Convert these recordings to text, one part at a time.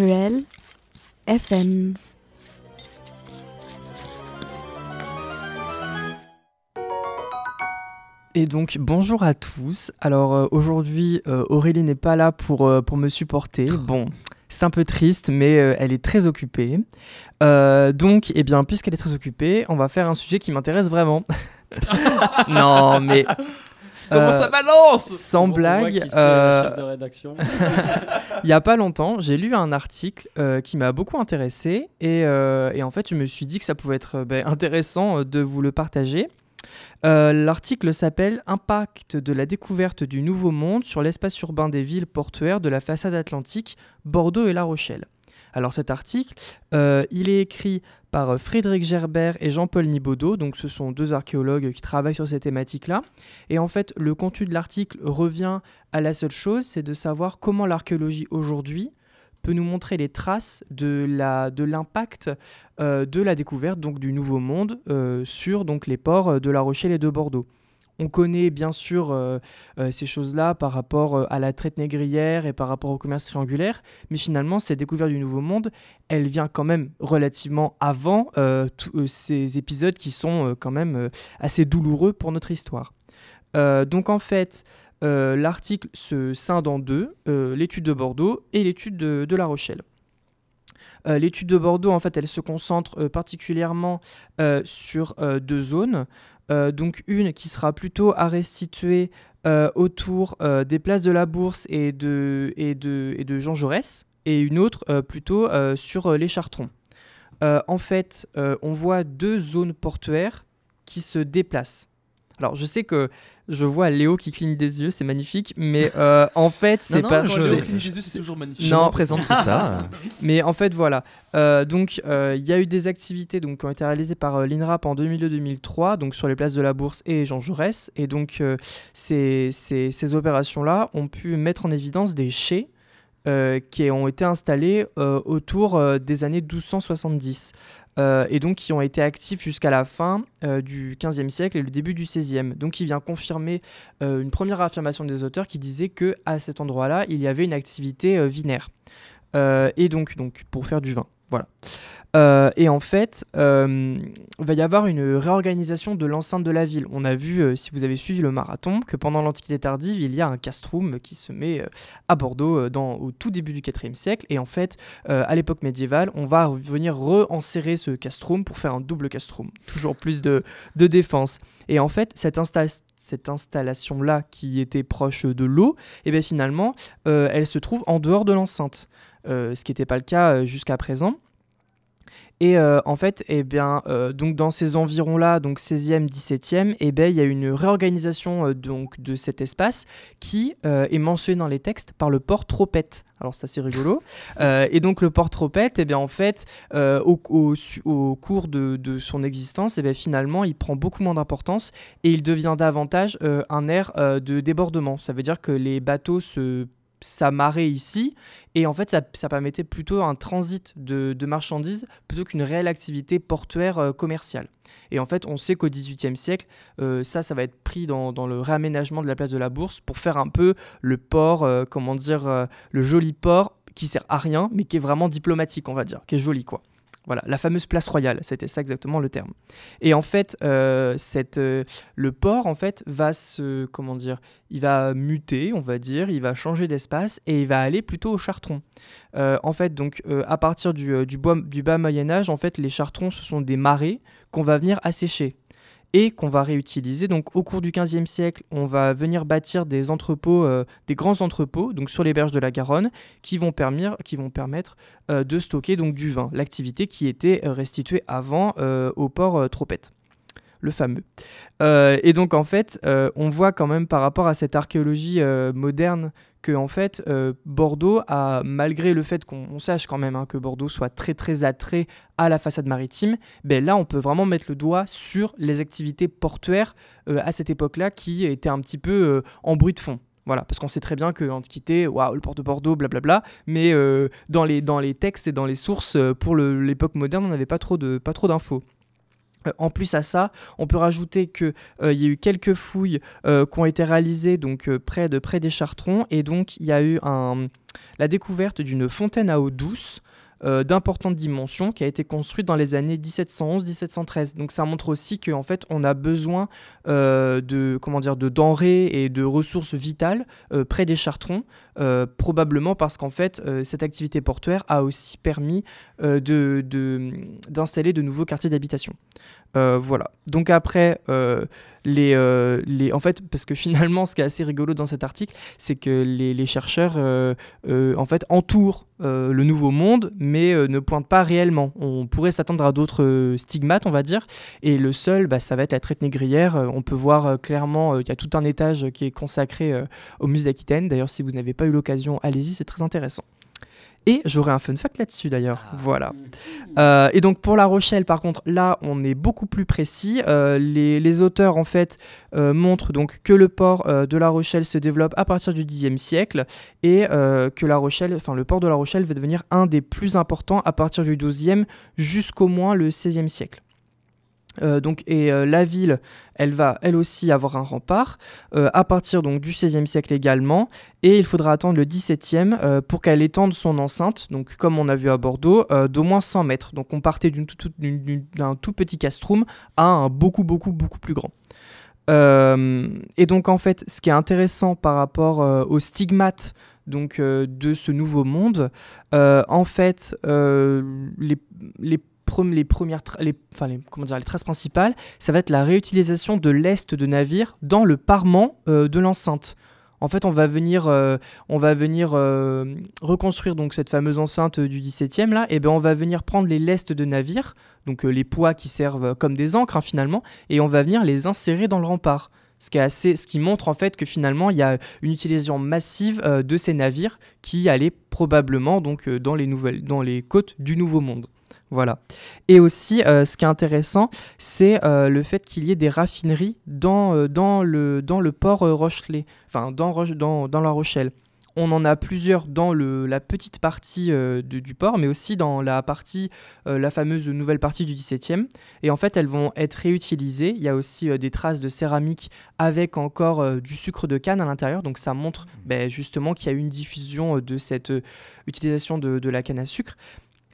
Cruel FM. Et donc bonjour à tous. Alors euh, aujourd'hui euh, Aurélie n'est pas là pour, euh, pour me supporter. Bon, c'est un peu triste mais elle est très occupée. Donc eh bien puisqu'elle est très occupée, on va faire un sujet qui m'intéresse vraiment. non mais Comment euh, ça balance? sans blague, euh, rédaction. il n'y a pas longtemps, j'ai lu un article euh, qui m'a beaucoup intéressé et, euh, et en fait je me suis dit que ça pouvait être euh, ben, intéressant euh, de vous le partager. Euh, L'article s'appelle Impact de la découverte du Nouveau Monde sur l'espace urbain des villes portuaires de la façade atlantique, Bordeaux et La Rochelle. Alors cet article, euh, il est écrit par euh, Frédéric Gerbert et Jean-Paul Nibaudot, donc ce sont deux archéologues qui travaillent sur ces thématiques-là. Et en fait, le contenu de l'article revient à la seule chose, c'est de savoir comment l'archéologie aujourd'hui peut nous montrer les traces de l'impact euh, de la découverte du Nouveau Monde sur les ports de La Rochelle et de Bordeaux. On connaît bien sûr euh, euh, ces choses-là par rapport euh, à la traite négrière et par rapport au commerce triangulaire, mais finalement cette découverte du Nouveau Monde, elle vient quand même relativement avant tous ces épisodes qui sont quand même assez douloureux pour notre histoire. Donc en fait, l'article se scinde en deux, l'étude de Bordeaux et l'étude de, de La Rochelle. Euh, l'étude de Bordeaux, en fait, elle se concentre euh, particulièrement euh, sur deux zones. Donc une qui sera plutôt à restituer autour des places de la Bourse et de, Jean Jaurès, et une autre plutôt sur les Chartrons. En fait, on voit deux zones portuaires qui se déplacent. Alors, je sais que je vois Léo qui cligne des yeux, c'est magnifique, mais euh, en fait, c'est non, pas. Quand je- Léo cligne des yeux, c'est toujours magnifique. Non. représente tout ça. mais en fait, voilà. Euh, donc, euh, il y a eu des activités donc, qui ont été réalisées par l'INRAP en 2002-2003, donc sur les places de la Bourse et Jean Jaurès. Et donc, ces, ces- ces opérations-là ont pu mettre en évidence des chais euh, qui ont été installés euh, autour euh, des années 1270. Euh, et donc qui ont été actifs jusqu'à la fin euh, du XVe siècle et le début du XVIe. Donc il vient confirmer euh, une première affirmation des auteurs qui disait que à cet endroit-là, il y avait une activité vinaire. Et donc, donc, pour faire du vin. Voilà. Euh, et en fait, euh, il va y avoir une réorganisation de l'enceinte de la ville. On a vu, euh, si vous avez suivi le marathon, que pendant l'Antiquité tardive, il y a un castrum qui se met euh, à Bordeaux euh, dans, au tout début du IVe siècle. Et en fait, euh, à l'époque médiévale, on va venir re-enserrer ce castrum pour faire un double castrum. Toujours plus de, défense. Et en fait, cette, insta- cette installation-là, qui était proche de l'eau, bien finalement, euh, elle se trouve en dehors de l'enceinte. Euh, ce qui n'était pas le cas euh, jusqu'à présent. Et euh, en fait, eh bien, euh, donc dans ces environs-là, donc 16e, 17e, eh ben, il y a une réorganisation euh, donc, de cet espace qui est mentionné dans les textes par le port Tropette. Alors c'est assez rigolo. Et donc le port Tropette, eh bien, en fait, au, au su- au cours de, de son existence, eh bien, finalement, il prend beaucoup moins d'importance et il devient davantage un euh, de débordement. Ça veut dire que les bateaux se s'amarraient ici et en fait ça, ça permettait plutôt un transit de, marchandises plutôt qu'une réelle activité portuaire euh, commerciale. Et en fait on sait qu'au XVIIIe siècle euh, ça ça va être pris dans, le réaménagement de la place de la Bourse pour faire un peu le port, euh, comment dire, le joli port qui sert à rien mais qui est vraiment diplomatique on va dire, qui est joli quoi. Voilà, la fameuse place royale, c'était ça exactement le terme. Et en fait, euh, euh, le port, en fait, va se, comment dire, il va muter, on va dire, il va changer d'espace et il va aller plutôt au chartron. Euh, en fait, donc, à partir du, bois, du bas Moyen-Âge, en fait, les chartrons, ce sont des marais qu'on va venir assécher et qu'on va réutiliser. Donc, au cours du XVe siècle, on va venir bâtir des euh, grands entrepôts, sur les berges de la Garonne, qui vont, permettre, euh, de stocker du vin, l'activité qui était euh, restituée avant au port Tropette le fameux. Euh, et donc en fait, euh, on voit quand même par rapport à cette archéologie euh, moderne que en fait Bordeaux a, malgré le fait qu'on on sache quand même hein, que Bordeaux soit très très attrait à la façade maritime, ben là on peut vraiment mettre le doigt sur les activités portuaires à cette époque-là qui étaient un petit peu en bruit de fond. Voilà, parce qu'on sait très bien que l'Antiquité, waouh, le port de Bordeaux, blablabla, mais dans, les, dans les textes et dans les sources, pour l'époque moderne, on n'avait pas trop d'infos. Euh, en plus à ça, on peut rajouter qu'il y a eu quelques fouilles euh, qui ont été réalisées donc, euh, près, de, près des Chartrons et donc il y a eu la découverte d'une fontaine à eau douce euh, d'importantes dimensions qui a été construite dans les années 1711-1713. Donc ça montre aussi qu'en fait on a besoin euh, de comment de denrées et de ressources vitales euh, près des Chartrons, probablement parce qu'en fait cette activité portuaire a aussi permis d'installer de nouveaux quartiers d'habitation. Euh, voilà. Donc après, euh, les, euh, les, en fait, parce que finalement, ce qui est assez rigolo dans cet article, c'est que les, chercheurs, en fait, entourent le nouveau monde, mais ne pointent pas réellement. On pourrait s'attendre à d'autres stigmates, on va dire, et le seul, bah, ça va être la traite négrière. on peut voir clairement qu'il y a tout un étage qui est consacré au musée d'Aquitaine. D'ailleurs, si vous n'avez pas eu l'occasion, allez-y, c'est très intéressant. Et j'aurai un fun fact là-dessus d'ailleurs. Ah. Voilà. Euh, et donc pour La Rochelle, par contre, là, on est beaucoup plus précis. Euh, les, auteurs, en fait, euh, montrent donc que le port de La Rochelle se développe à partir du Xe siècle et que La Rochelle, enfin le port de La Rochelle va devenir un des plus importants à partir du XIIe jusqu'au moins le XVIe siècle. Euh, donc, et euh, la ville, elle va elle aussi avoir un rempart euh, à partir donc, du XVIe siècle également, et il faudra attendre le XVIIe pour qu'elle étende son enceinte, donc comme on a vu à Bordeaux, d'au moins 100 mètres. Donc on partait d'un tout, petit castrum à un beaucoup beaucoup beaucoup plus grand. et donc en fait, ce qui est intéressant par rapport aux stigmates donc de ce nouveau monde, en fait, les, les les traces principales, ça va être la réutilisation de l'est de navires dans le parement euh, de l'enceinte. En fait, on va venir, euh, on va venir euh, reconstruire donc cette fameuse enceinte du 17e là, et ben on va venir prendre les lestes de navires, donc les poids qui servent comme des ancres hein, finalement, et on va venir les insérer dans le rempart. Ce qui, est assez, ce qui montre en fait que finalement il y a une utilisation massive de ces navires qui allaient probablement donc dans les nouvelles, dans les côtes du Nouveau Monde. Voilà. Et aussi, euh, ce qui est intéressant, c'est euh, le fait qu'il y ait des raffineries dans, euh, dans, le, dans le port Rochelet, enfin dans, dans, dans, La Rochelle. On en a plusieurs dans le, la petite partie du port, mais aussi dans la partie, la fameuse nouvelle partie du 17e. Et en fait, elles vont être réutilisées. Il y a aussi des traces de céramique avec encore du sucre de canne à l'intérieur. Donc ça montre mmh. ben, justement qu'il y a eu une diffusion de cette utilisation de, de la canne à sucre.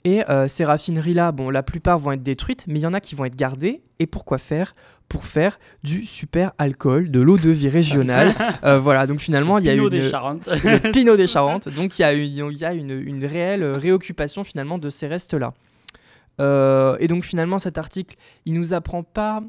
Et euh, ces raffineries-là, bon, la plupart vont être détruites, mais il y en a qui vont être gardées. Et pourquoi faire? Pour faire du super alcool, de l'eau de vie régionale. Euh, voilà, donc finalement, il y a une. des Charentes. le Pinot des Charentes. Donc il y a, une, il y a une, une, réelle réoccupation finalement de ces restes-là. Euh, et donc finalement, cet article, il nous apprend pas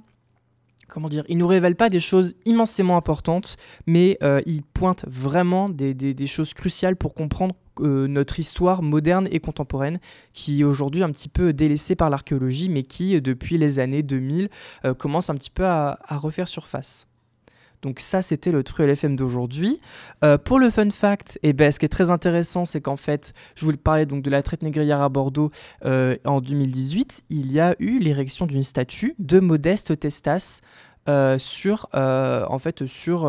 comment dire, il nous révèle pas des choses immensément importantes, mais il pointe vraiment des, choses cruciales pour comprendre euh, notre histoire moderne et contemporaine, qui est aujourd'hui un petit peu délaissée par l'archéologie, mais qui, depuis les années 2000, euh, commence un petit peu à, refaire surface. Donc ça, c'était le True LFM d'aujourd'hui. Euh, pour le fun fact, et eh ben, ce qui est très intéressant, c'est qu'en fait, je voulais parler donc de la traite négrière à Bordeaux en 2018. Il y a eu l'érection d'une statue de Modeste Testas sur, en fait, sur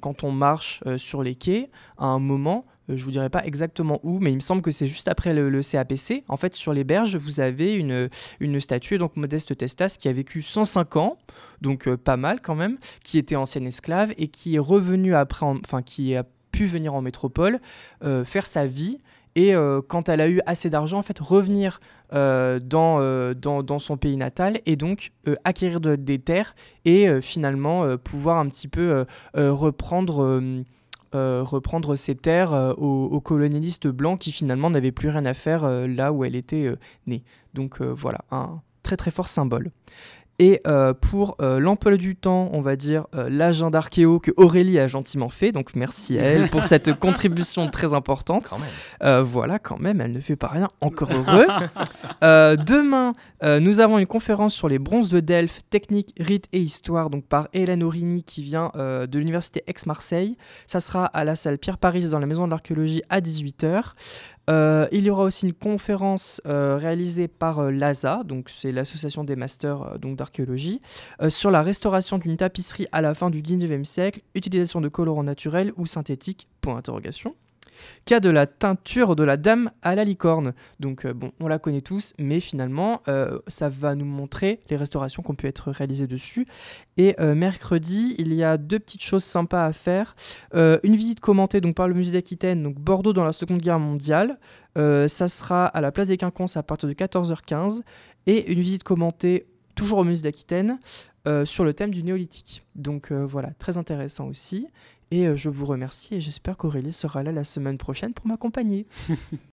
quand on marche sur les quais, à un moment, euh, je vous dirai pas exactement où, mais il me semble que c'est juste après le, CAPC. En fait, sur les berges, vous avez une, une statue, donc Modeste Testas, qui a vécu 105 ans, donc euh, pas mal quand même, qui était ancienne esclave et qui est revenu après, enfin qui a pu venir en métropole, euh, faire sa vie. Et quand elle a eu assez d'argent, en fait, revenir dans, dans, son pays natal et donc acquérir des terres et finalement pouvoir un petit peu reprendre euh, reprendre ses terres euh, aux, colonialistes blancs qui finalement n'avaient plus rien à faire euh, là où elle était née. Donc voilà, un très très fort symbole. Et euh, pour euh, l'emploi du temps, on va dire euh, l'agenda archéo que Aurélie a gentiment fait. Donc merci à elle pour cette contribution très importante. voilà, quand même, elle ne fait pas rien. Encore heureux. demain, nous avons une conférence sur les bronzes de Delphes, technique, rite et histoire, donc par Hélène Aurini qui vient de l'université Aix-Marseille. Ça sera à la salle Pierre Paris dans la maison de l'archéologie à 18h. Euh, il y aura aussi une conférence euh, réalisée par euh, l'ASA, donc c'est l'association des masters donc d'archéologie, sur la restauration d'une tapisserie à la fin du 19e siècle, utilisation de colorants naturels ou synthétiques, point d'interrogation. Cas de la teinture de la dame à la licorne. Donc, euh, bon, on la connaît tous, mais finalement, euh, ça va nous montrer les restaurations qui ont pu être réalisées dessus. Et euh, mercredi, il y a deux petites choses sympas à faire. Une visite commentée donc, par le musée d'Aquitaine, donc Bordeaux dans la Seconde Guerre mondiale. Ça sera à la place des Quinconces à partir de 14h15. Et une visite commentée, toujours au musée d'Aquitaine, sur le thème du néolithique. Donc voilà, très intéressant aussi. Et euh, je vous remercie et j'espère qu'Aurélie sera là la semaine prochaine pour m'accompagner.